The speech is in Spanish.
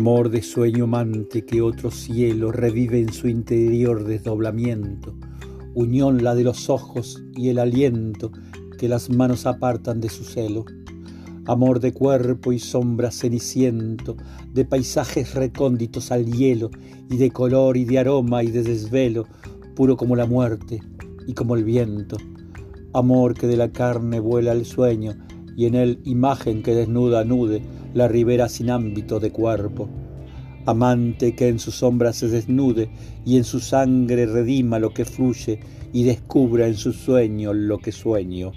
Amor de sueño amante que otro cielo revive en su interior desdoblamiento, unión la de los ojos y el aliento que las manos apartan de su celo. Amor de cuerpo y sombra ceniciento, de paisajes recónditos al hielo, y de color y de aroma y de desvelo, puro como la muerte y como el viento. Amor que de la carne vuela al sueño, y en él imagen que desnuda nude la ribera sin ámbito de cuerpo. Amante que en su sombra se desnude y en su sangre redima lo que fluye y descubra en su sueño lo que sueño.